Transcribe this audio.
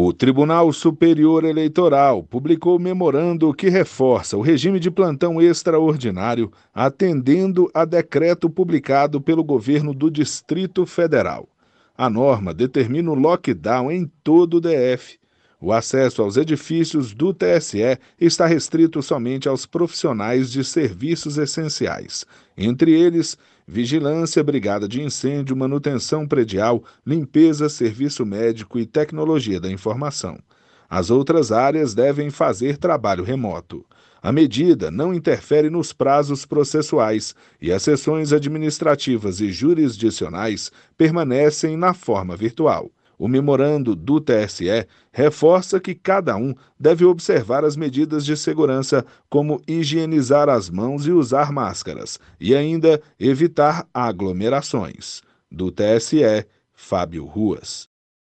O Tribunal Superior Eleitoral publicou memorando que reforça o regime de plantão extraordinário, atendendo a decreto publicado pelo governo do Distrito Federal. A norma determina o lockdown em todo o DF. O acesso aos edifícios do TSE está restrito somente aos profissionais de serviços essenciais, entre eles vigilância, brigada de incêndio, manutenção predial, limpeza, serviço médico e tecnologia da informação. As outras áreas devem fazer trabalho remoto. A medida não interfere nos prazos processuais e as sessões administrativas e jurisdicionais permanecem na forma virtual. O memorando do TSE reforça que cada um deve observar as medidas de segurança, como higienizar as mãos e usar máscaras, e ainda evitar aglomerações. Do TSE, Fábio Ruas.